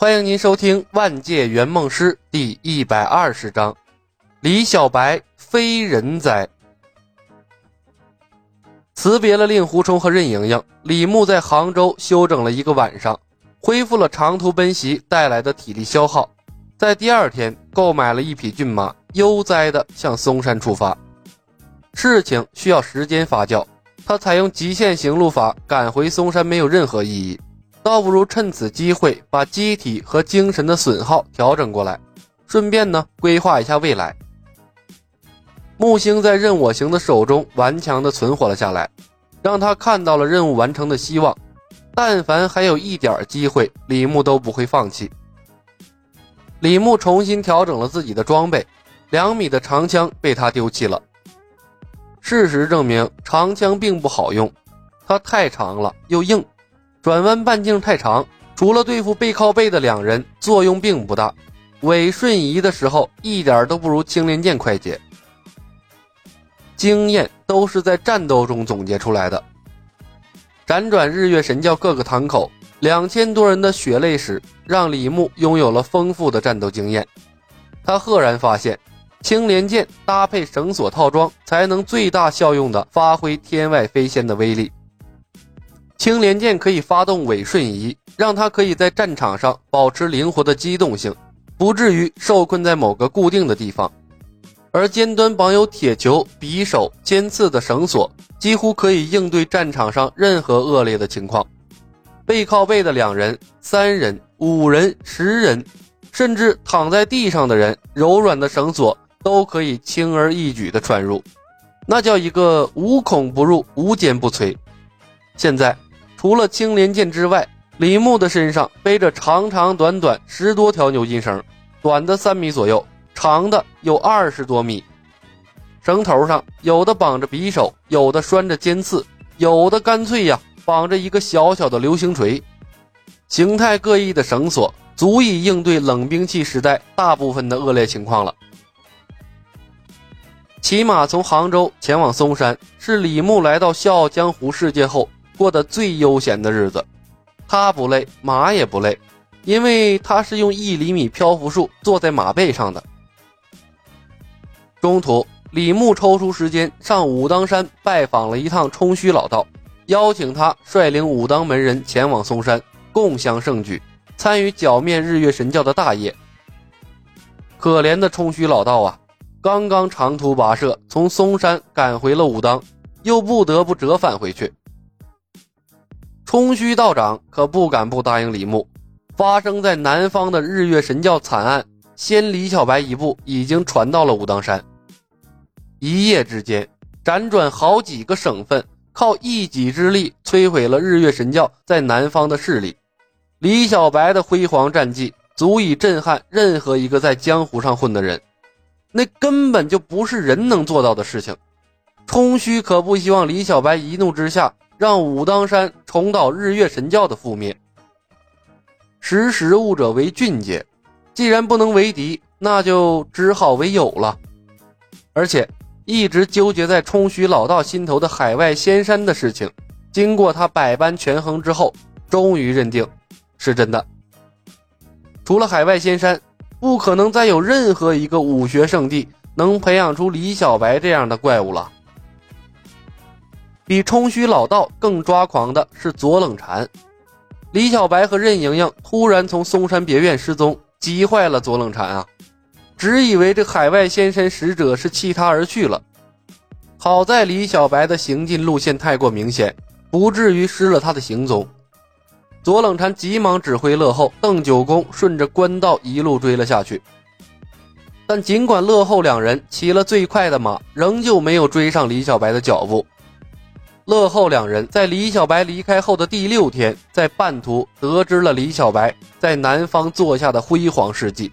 欢迎您收听《万界圆梦师》第一百二十章：李小白非人哉。辞别了令狐冲和任盈盈，李牧在杭州休整了一个晚上，恢复了长途奔袭带来的体力消耗。在第二天，购买了一匹骏马，悠哉的向嵩山出发。事情需要时间发酵，他采用极限行路法赶回嵩山没有任何意义。倒不如趁此机会把机体和精神的损耗调整过来，顺便呢规划一下未来。木星在任我行的手中顽强地存活了下来，让他看到了任务完成的希望。但凡还有一点机会，李牧都不会放弃。李牧重新调整了自己的装备，两米的长枪被他丢弃了。事实证明，长枪并不好用，它太长了又硬。转弯半径太长，除了对付背靠背的两人，作用并不大。尾瞬移的时候，一点都不如青莲剑快捷。经验都是在战斗中总结出来的。辗转日月神教各个堂口，两千多人的血泪史，让李牧拥有了丰富的战斗经验。他赫然发现，青莲剑搭配绳索套装，才能最大效用的发挥天外飞仙的威力。青莲剑可以发动伪瞬移，让它可以在战场上保持灵活的机动性，不至于受困在某个固定的地方。而尖端绑有铁球、匕首、尖刺的绳索，几乎可以应对战场上任何恶劣的情况。背靠背的两人、三人、五人、十人，甚至躺在地上的人，柔软的绳索都可以轻而易举地穿入，那叫一个无孔不入、无坚不摧。现在。除了青莲剑之外，李牧的身上背着长长短短十多条牛筋绳，短的三米左右，长的有二十多米。绳头上有的绑着匕首，有的拴着尖刺，有的干脆呀绑着一个小小的流星锤。形态各异的绳索足以应对冷兵器时代大部分的恶劣情况了。骑马从杭州前往嵩山，是李牧来到笑傲江湖世界后。过得最悠闲的日子，他不累，马也不累，因为他是用一厘米漂浮术坐在马背上的。中途，李牧抽出时间上武当山拜访了一趟冲虚老道，邀请他率领武当门人前往嵩山，共襄盛举，参与剿灭日月神教的大业。可怜的冲虚老道啊，刚刚长途跋涉从嵩山赶回了武当，又不得不折返回去。冲虚道长可不敢不答应李牧。发生在南方的日月神教惨案，先李小白一步已经传到了武当山。一夜之间，辗转好几个省份，靠一己之力摧毁了日月神教在南方的势力。李小白的辉煌战绩足以震撼任何一个在江湖上混的人，那根本就不是人能做到的事情。冲虚可不希望李小白一怒之下。让武当山重蹈日月神教的覆灭。识时务者为俊杰，既然不能为敌，那就只好为友了。而且，一直纠结在冲虚老道心头的海外仙山的事情，经过他百般权衡之后，终于认定是真的。除了海外仙山，不可能再有任何一个武学圣地能培养出李小白这样的怪物了。比冲虚老道更抓狂的是左冷禅，李小白和任盈盈突然从嵩山别院失踪，急坏了左冷禅啊！只以为这海外仙山使者是弃他而去了。好在李小白的行进路线太过明显，不至于失了他的行踪。左冷禅急忙指挥乐后、邓九公顺着官道一路追了下去。但尽管乐后两人骑了最快的马，仍旧没有追上李小白的脚步。乐后两人在李小白离开后的第六天，在半途得知了李小白在南方做下的辉煌事迹，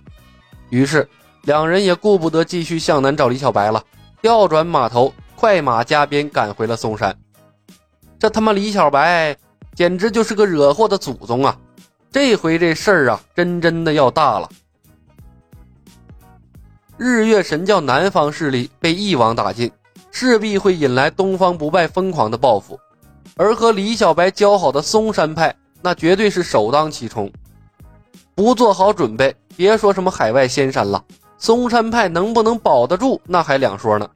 于是两人也顾不得继续向南找李小白了，调转马头，快马加鞭赶回了嵩山。这他妈李小白简直就是个惹祸的祖宗啊！这回这事儿啊，真真的要大了。日月神教南方势力被一网打尽。势必会引来东方不败疯狂的报复，而和李小白交好的嵩山派，那绝对是首当其冲。不做好准备，别说什么海外仙山了，嵩山派能不能保得住，那还两说呢。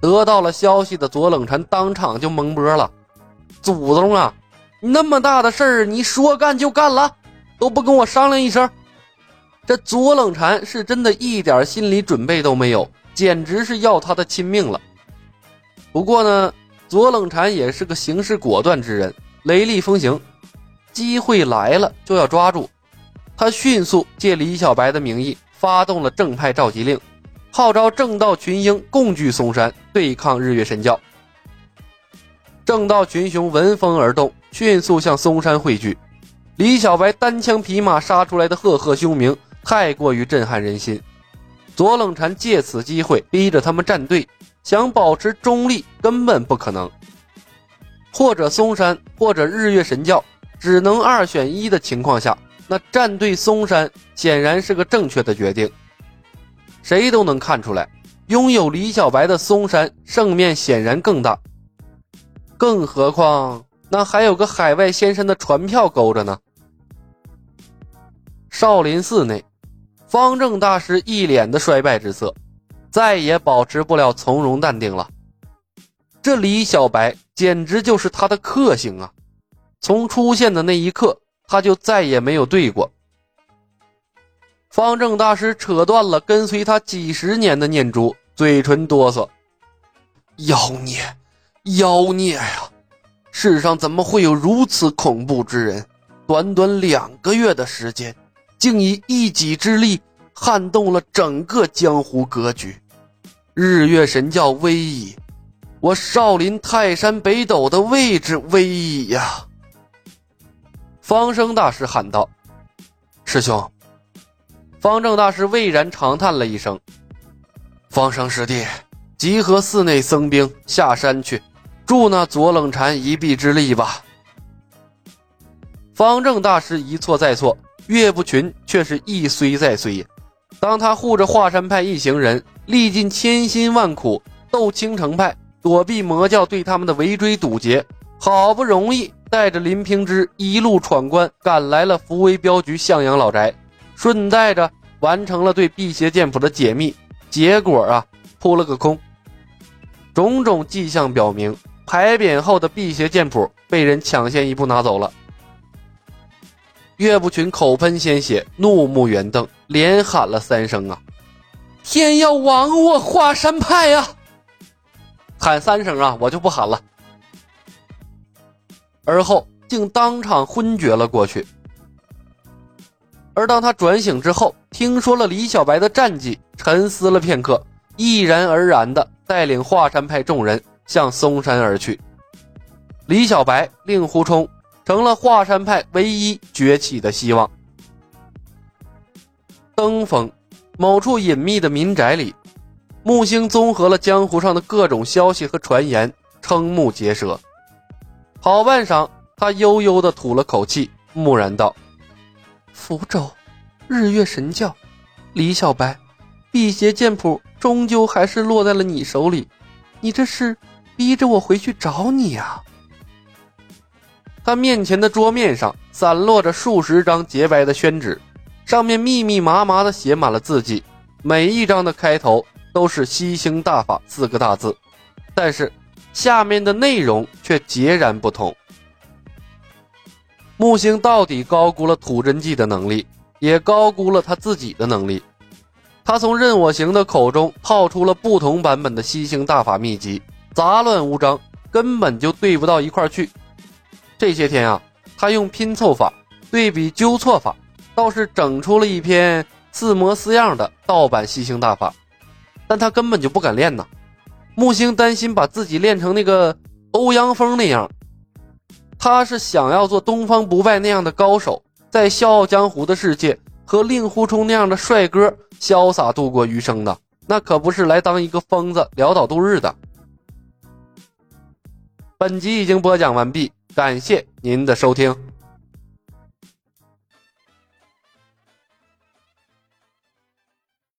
得到了消息的左冷禅当场就懵波了：“祖宗啊，那么大的事儿，你说干就干了，都不跟我商量一声？”这左冷禅是真的一点心理准备都没有，简直是要他的亲命了。不过呢，左冷禅也是个行事果断之人，雷厉风行，机会来了就要抓住。他迅速借李小白的名义发动了正派召集令。号召正道群英共聚嵩山，对抗日月神教。正道群雄闻风而动，迅速向嵩山汇聚。李小白单枪匹马杀出来的赫赫凶名，太过于震撼人心。左冷禅借此机会逼着他们站队，想保持中立根本不可能。或者嵩山，或者日月神教，只能二选一的情况下，那站队嵩山显然是个正确的决定。谁都能看出来，拥有李小白的嵩山胜面显然更大。更何况那还有个海外仙山的船票勾着呢。少林寺内，方正大师一脸的衰败之色，再也保持不了从容淡定了。这李小白简直就是他的克星啊！从出现的那一刻，他就再也没有对过。方正大师扯断了跟随他几十年的念珠，嘴唇哆嗦：“妖孽，妖孽呀！世上怎么会有如此恐怖之人？短短两个月的时间，竟以一己之力撼动了整个江湖格局。日月神教威矣！我少林泰山北斗的位置威矣呀！”方生大师喊道：“师兄。”方正大师巍然长叹了一声：“方生师弟，集合寺内僧兵下山去，助那左冷禅一臂之力吧。”方正大师一错再错，岳不群却是一衰再衰。当他护着华山派一行人，历尽千辛万苦斗青城派，躲避魔教对他们的围追堵截，好不容易带着林平之一路闯关，赶来了福威镖局向阳老宅。顺带着完成了对辟邪剑谱的解密，结果啊，扑了个空。种种迹象表明，牌匾后的辟邪剑谱被人抢先一步拿走了。岳不群口喷鲜血，怒目圆瞪，连喊了三声：“啊，天要亡我华山派呀！”喊三声啊，我就不喊了。而后竟当场昏厥了过去。而当他转醒之后，听说了李小白的战绩，沉思了片刻，毅然而然地带领华山派众人向嵩山而去。李小白、令狐冲成了华山派唯一崛起的希望。登封，某处隐秘的民宅里，木星综合了江湖上的各种消息和传言，瞠目结舌。好半晌，他悠悠地吐了口气，木然道。福州，日月神教，李小白，辟邪剑谱终究还是落在了你手里，你这是逼着我回去找你啊！他面前的桌面上散落着数十张洁白的宣纸，上面密密麻麻的写满了字迹，每一张的开头都是“吸星大法”四个大字，但是下面的内容却截然不同。木星到底高估了土真纪的能力，也高估了他自己的能力。他从任我行的口中套出了不同版本的吸星大法秘籍，杂乱无章，根本就对不到一块去。这些天啊，他用拼凑法、对比纠错法，倒是整出了一篇似模似样的盗版吸星大法，但他根本就不敢练呐。木星担心把自己练成那个欧阳锋那样。他是想要做东方不败那样的高手，在笑傲江湖的世界和令狐冲那样的帅哥潇洒度过余生的，那可不是来当一个疯子潦倒度日的。本集已经播讲完毕，感谢您的收听。